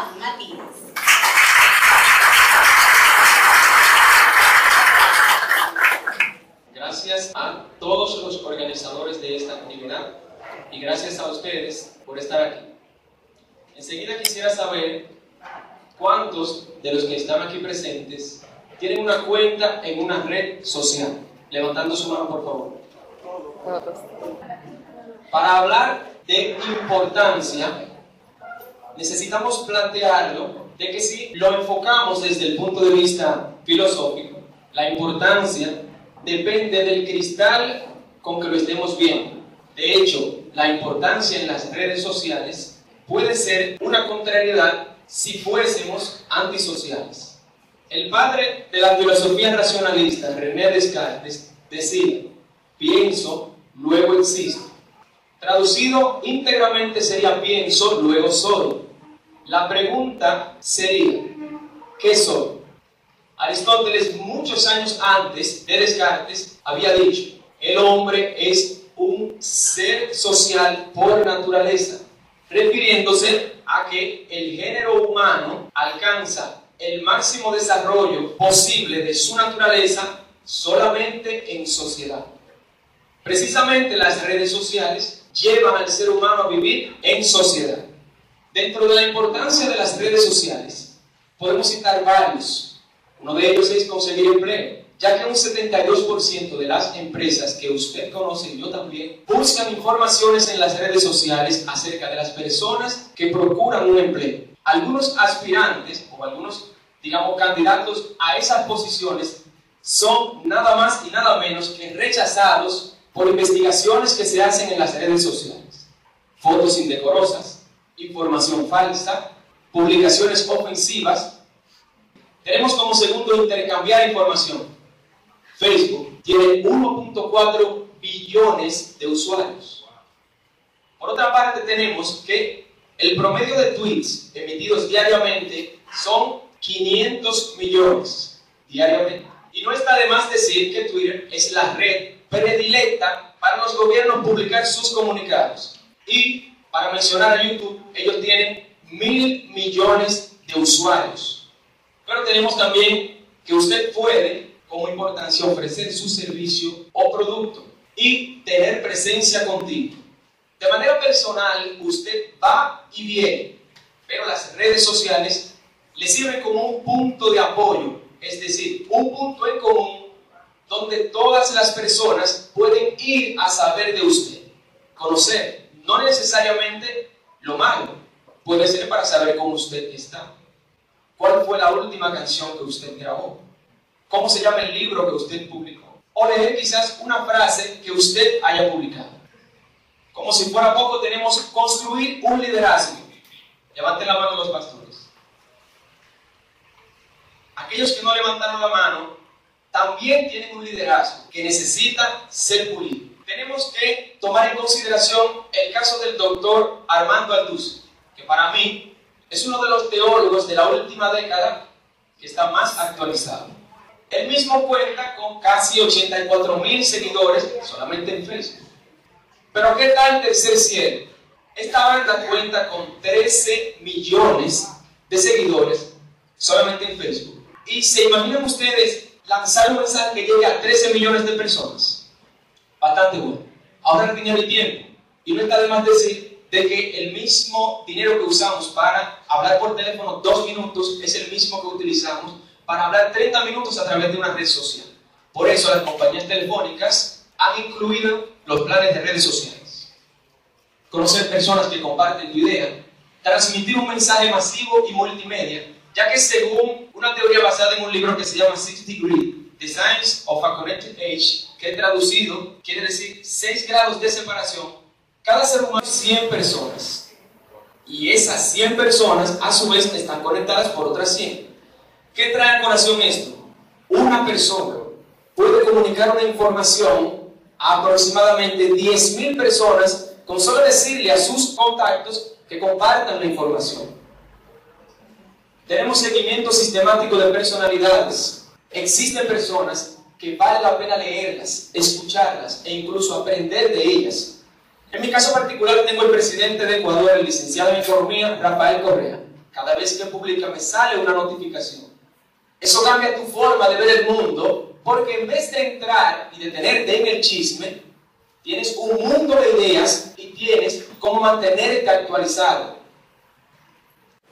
Juan Matías. Gracias a todos los organizadores de esta actividad y gracias a ustedes por estar aquí. Enseguida quisiera saber cuántos de los que están aquí presentes tienen una cuenta en una red social. Levantando su mano, por favor. Para hablar de importancia, necesitamos plantearlo de que si lo enfocamos desde el punto de vista filosófico, la importancia depende del cristal con que lo estemos viendo. De hecho, la importancia en las redes sociales puede ser una contrariedad si fuésemos antisociales. El padre de la filosofía racionalista, René Descartes, decía, pienso, luego existo. Traducido íntegramente sería pienso, luego soy. La pregunta sería, ¿qué soy? Aristóteles, muchos años antes de Descartes, había dicho, el hombre es un ser social por naturaleza, refiriéndose a que el género humano alcanza el máximo desarrollo posible de su naturaleza solamente en sociedad. Precisamente las redes sociales llevan al ser humano a vivir en sociedad. Dentro de la importancia de las redes sociales, podemos citar varios uno de ellos es conseguir empleo, ya que un 72% de las empresas que usted conoce y yo también buscan informaciones en las redes sociales acerca de las personas que procuran un empleo. Algunos aspirantes o algunos, digamos, candidatos a esas posiciones son nada más y nada menos que rechazados por investigaciones que se hacen en las redes sociales. Fotos indecorosas, información falsa, publicaciones ofensivas tenemos como segundo intercambiar información. Facebook tiene 1.4 billones de usuarios. Por otra parte, tenemos que el promedio de tweets emitidos diariamente son 500 millones diariamente. Y no está de más decir que Twitter es la red predilecta para los gobiernos publicar sus comunicados. Y para mencionar a YouTube, ellos tienen mil millones de usuarios. Pero tenemos también que usted puede, como importancia, ofrecer su servicio o producto y tener presencia contigo. De manera personal, usted va y viene, pero las redes sociales le sirven como un punto de apoyo, es decir, un punto en común donde todas las personas pueden ir a saber de usted, conocer, no necesariamente lo malo, puede ser para saber cómo usted está. ¿Cuál fue la última canción que usted grabó? ¿Cómo se llama el libro que usted publicó? O leer quizás una frase que usted haya publicado. Como si fuera poco, tenemos construir un liderazgo. Levanten la mano los pastores. Aquellos que no levantaron la mano también tienen un liderazgo que necesita ser pulido. Tenemos que tomar en consideración el caso del doctor Armando Alduz, que para mí es uno de los teólogos de la última década que está más actualizado. Él mismo cuenta con casi 84 mil seguidores solamente en Facebook. Pero ¿qué tal Tercer Cielo? Esta banda cuenta con 13 millones de seguidores solamente en Facebook. Y se imaginan ustedes lanzar un mensaje que llegue a 13 millones de personas. Bastante bueno. Ahora dinero y tiempo. Y no está de más decir de que el mismo dinero que usamos para hablar por teléfono dos minutos es el mismo que utilizamos para hablar 30 minutos a través de una red social. Por eso las compañías telefónicas han incluido los planes de redes sociales. Conocer personas que comparten tu idea, transmitir un mensaje masivo y multimedia, ya que según una teoría basada en un libro que se llama Six Degrees, The Science of a Connected Age, que traducido quiere decir 6 grados de separación, cada ser humano es 100 personas. Y esas 100 personas a su vez están conectadas por otras 100. ¿Qué trae a colación esto? Una persona puede comunicar una información a aproximadamente 10.000 personas con solo decirle a sus contactos que compartan la información. Tenemos seguimiento sistemático de personalidades. Existen personas que vale la pena leerlas, escucharlas e incluso aprender de ellas en mi caso particular tengo el presidente de Ecuador, el licenciado en Economía, Rafael Correa. cada vez que publica me sale una notificación. Eso cambia tu forma de ver el mundo, porque en vez de entrar y detenerte en el chisme, tienes un mundo de ideas y tienes cómo mantenerte actualizado.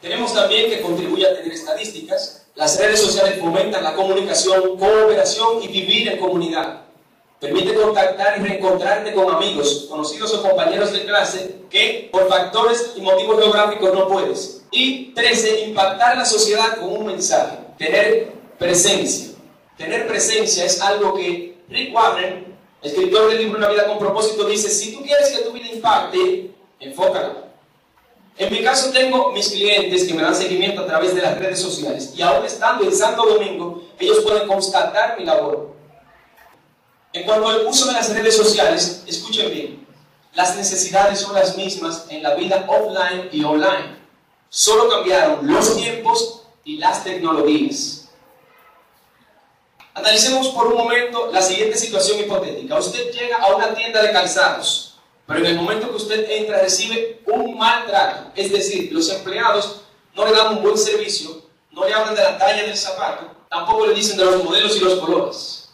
Tenemos también que contribuir a tener estadísticas. Las redes sociales fomentan la comunicación, cooperación y vivir en comunidad. Permite contactar y reencontrarte con amigos, conocidos o compañeros de clase que por factores y motivos geográficos no puedes. Y 13. Impactar la sociedad con un mensaje. Tener presencia. Tener presencia es algo que Rick Warren, escritor del libro Una vida con propósito, dice, si tú quieres que tu vida impacte, enfócala. En mi caso tengo mis clientes que me dan seguimiento a través de las redes sociales y aún estando en Santo Domingo, ellos pueden constatar mi labor. En cuanto al uso de las redes sociales, escuchen bien, las necesidades son las mismas en la vida offline y online. Solo cambiaron los tiempos y las tecnologías. Analicemos por un momento la siguiente situación hipotética. Usted llega a una tienda de calzados, pero en el momento que usted entra recibe un mal trato. Es decir, los empleados no le dan un buen servicio, no le hablan de la talla del zapato, tampoco le dicen de los modelos y los colores.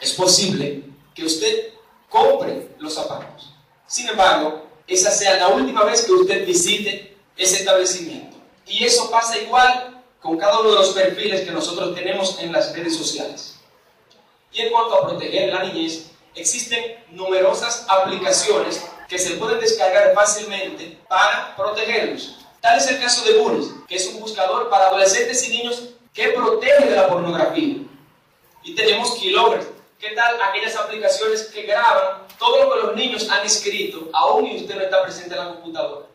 Es posible que usted compre los zapatos. Sin embargo, esa sea la última vez que usted visite ese establecimiento. Y eso pasa igual con cada uno de los perfiles que nosotros tenemos en las redes sociales. Y en cuanto a proteger la niñez, existen numerosas aplicaciones que se pueden descargar fácilmente para protegerlos. Tal es el caso de Bulls, que es un buscador para adolescentes y niños que protege de la pornografía. Y tenemos Killovers. ¿Qué tal aquellas aplicaciones que graban todo lo que los niños han escrito, aún y usted no está presente en la computadora?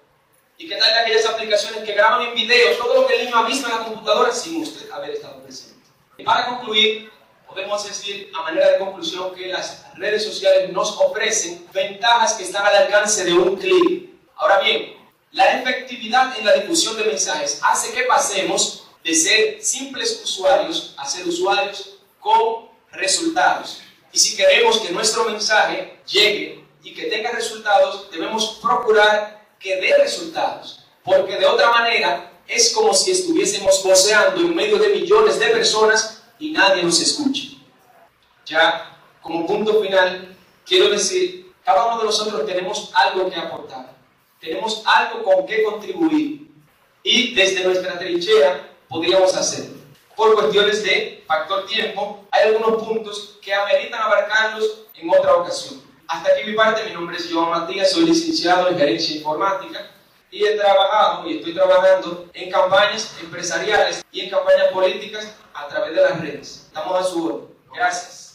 ¿Y qué tal aquellas aplicaciones que graban en video todo lo que el niño ha visto en la computadora sin usted haber estado presente? Y para concluir, podemos decir a manera de conclusión que las redes sociales nos ofrecen ventajas que están al alcance de un clic. Ahora bien, la efectividad en la difusión de mensajes hace que pasemos de ser simples usuarios a ser usuarios con resultados. Y si queremos que nuestro mensaje llegue y que tenga resultados, debemos procurar que dé resultados. Porque de otra manera es como si estuviésemos voceando en medio de millones de personas y nadie nos escucha. Ya como punto final, quiero decir, cada uno de nosotros tenemos algo que aportar, tenemos algo con que contribuir y desde nuestra trinchera podríamos hacerlo. Por cuestiones de factor tiempo, hay algunos puntos que ameritan abarcarlos en otra ocasión. Hasta aquí mi parte, mi nombre es Joan Matías, soy licenciado en gerencia informática y he trabajado y estoy trabajando en campañas empresariales y en campañas políticas a través de las redes. Estamos a su orden. Gracias.